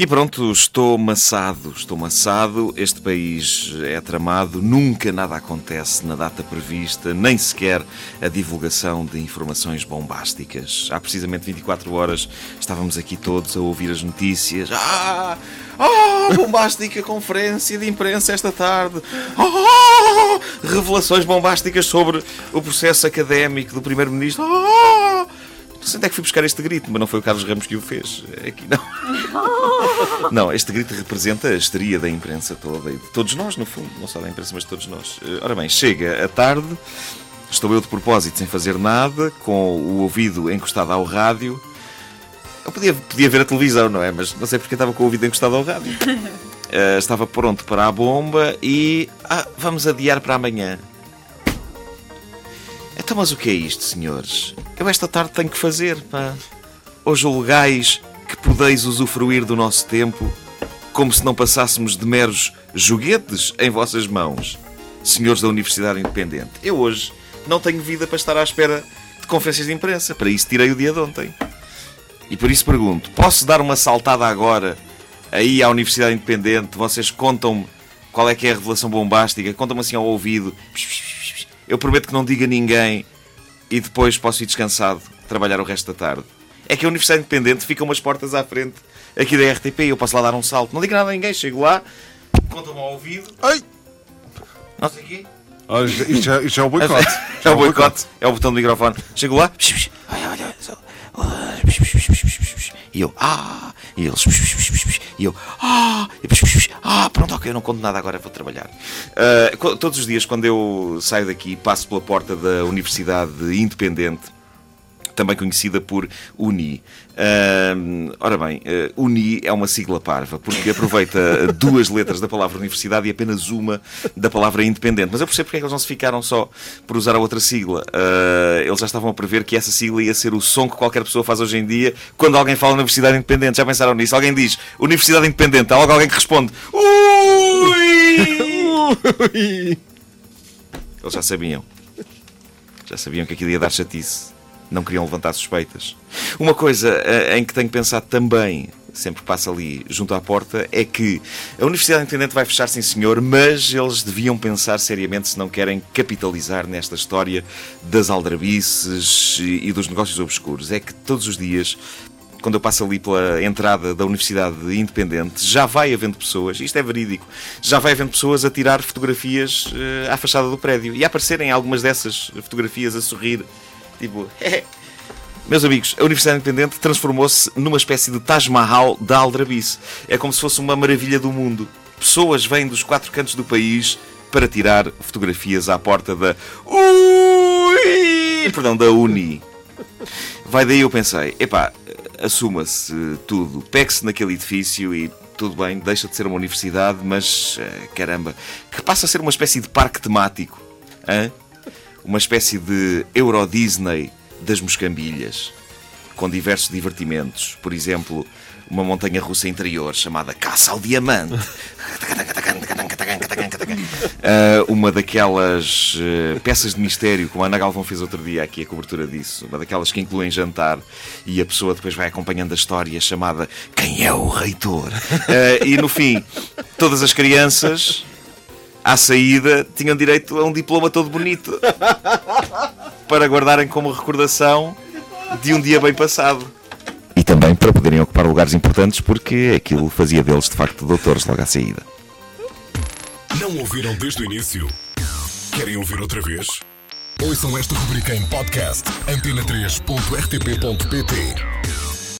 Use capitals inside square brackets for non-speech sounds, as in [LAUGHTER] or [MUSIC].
E pronto, estou maçado, estou maçado. Este país é tramado, nunca nada acontece na data prevista, nem sequer a divulgação de informações bombásticas. Há precisamente 24 horas estávamos aqui todos a ouvir as notícias. Ah! Ah! Bombástica [LAUGHS] conferência de imprensa esta tarde. Ah! Revelações bombásticas sobre o processo académico do Primeiro-Ministro. Ah! Não sei onde é que fui buscar este grito, mas não foi o Carlos Ramos que o fez. Aqui não. [LAUGHS] Não, este grito representa a histeria da imprensa toda e de todos nós, no fundo, não só da imprensa, mas de todos nós. Eh, Ora bem, chega a tarde, estou eu de propósito sem fazer nada, com o ouvido encostado ao rádio. Eu podia, podia ver a televisão, não é? Mas não sei porque estava com o ouvido encostado ao rádio. [LAUGHS] Eh, estava pronto para a bomba e. Ah, vamos adiar para amanhã. Então, mas o que é isto, senhores? Eu esta tarde tenho que fazer, pá. Ou julgais que podeis usufruir do nosso tempo como se não passássemos de meros joguetes em vossas mãos, senhores da Universidade Independente. Eu hoje não tenho vida para estar à espera de conferências de imprensa. Para isso tirei o dia de ontem. E por isso pergunto: posso dar uma saltada agora aí à Universidade Independente? Vocês contam-me qual é que é a revelação bombástica? Contam-me assim ao ouvido. Eu prometo que não diga a ninguém e depois posso ir descansado trabalhar o resto da tarde. É que a Universidade Independente fica umas portas à frente aqui da RTP e eu posso lá dar um salto. Não digo nada a ninguém, chego lá, conta-me ao ouvido. Ai! Não sei o quê. Isto, já, isto já é o boicote. É o boicote, é o botão do microfone. Chego lá, olha, olha, e eu, ah, e eles, e eu, ah, e depois, ah, pronto, ok, eu não conto nada agora, vou trabalhar. Co- todos os dias, quando eu saio daqui, passo pela porta da Universidade Independente, também conhecida por UNI. Ahm, ora bem, eh, UNI é uma sigla parva, porque aproveita [LAUGHS] duas letras da palavra universidade e apenas uma da palavra independente. Mas eu percebo porque é que eles não se ficaram só por usar a outra sigla. Ah, eles já estavam a prever que essa sigla ia ser o som que qualquer pessoa faz hoje em dia quando alguém fala Universidade Independente. Já pensaram nisso? Alguém diz Universidade Independente, há logo alguém que responde Ui! [LAUGHS] Eles já sabiam. Já sabiam que aquilo ia dar chatice. Não queriam levantar suspeitas. Uma coisa eh, em que tenho pensado também, sempre passo ali junto à porta, é que a Universidade Independente vai fechar, sim senhor, mas eles deviam pensar seriamente se não querem capitalizar nesta história das aldrabices e e dos negócios obscuros. É que todos os dias quando eu passo ali pela entrada da Universidade Independente, já vai havendo pessoas, isto é verídico, já vai havendo pessoas a tirar fotografias eh, à fachada do prédio e a aparecerem algumas dessas fotografias a sorrir, tipo, [LAUGHS] Meus amigos, a Universidade Independente transformou-se numa espécie de Taj Mahal da Aldrabice. É como se fosse uma maravilha do mundo. Pessoas vêm dos quatro cantos do país para tirar fotografias à porta da Ui! Perdão, da Uni. Vai daí eu pensei, epá, assuma-se tudo, pegue-se naquele edifício e tudo bem, deixa de ser uma universidade, mas eh, caramba, que passa a ser uma espécie de parque temático, hã? Uma espécie de Euro Disney das moscambilhas, com diversos divertimentos, por exemplo, uma montanha russa interior chamada Caça ao Diamante. Ah, uma daquelas eh, peças de mistério, como a Ana Galvão fez outro dia aqui a cobertura disso, uma daquelas que incluem jantar e a pessoa depois vai acompanhando a história chamada Quem é o Reitor? Ah, e no fim, todas as crianças à saída tinham direito a um diploma todo bonito para guardarem como recordação de um dia bem passado. E também para poderem ocupar lugares importantes, porque aquilo fazia deles de facto doutores logo à saída. Não ouviram desde o início? Querem ouvir outra vez? Ouçam esta rubrica em podcast antena3.rtp.pt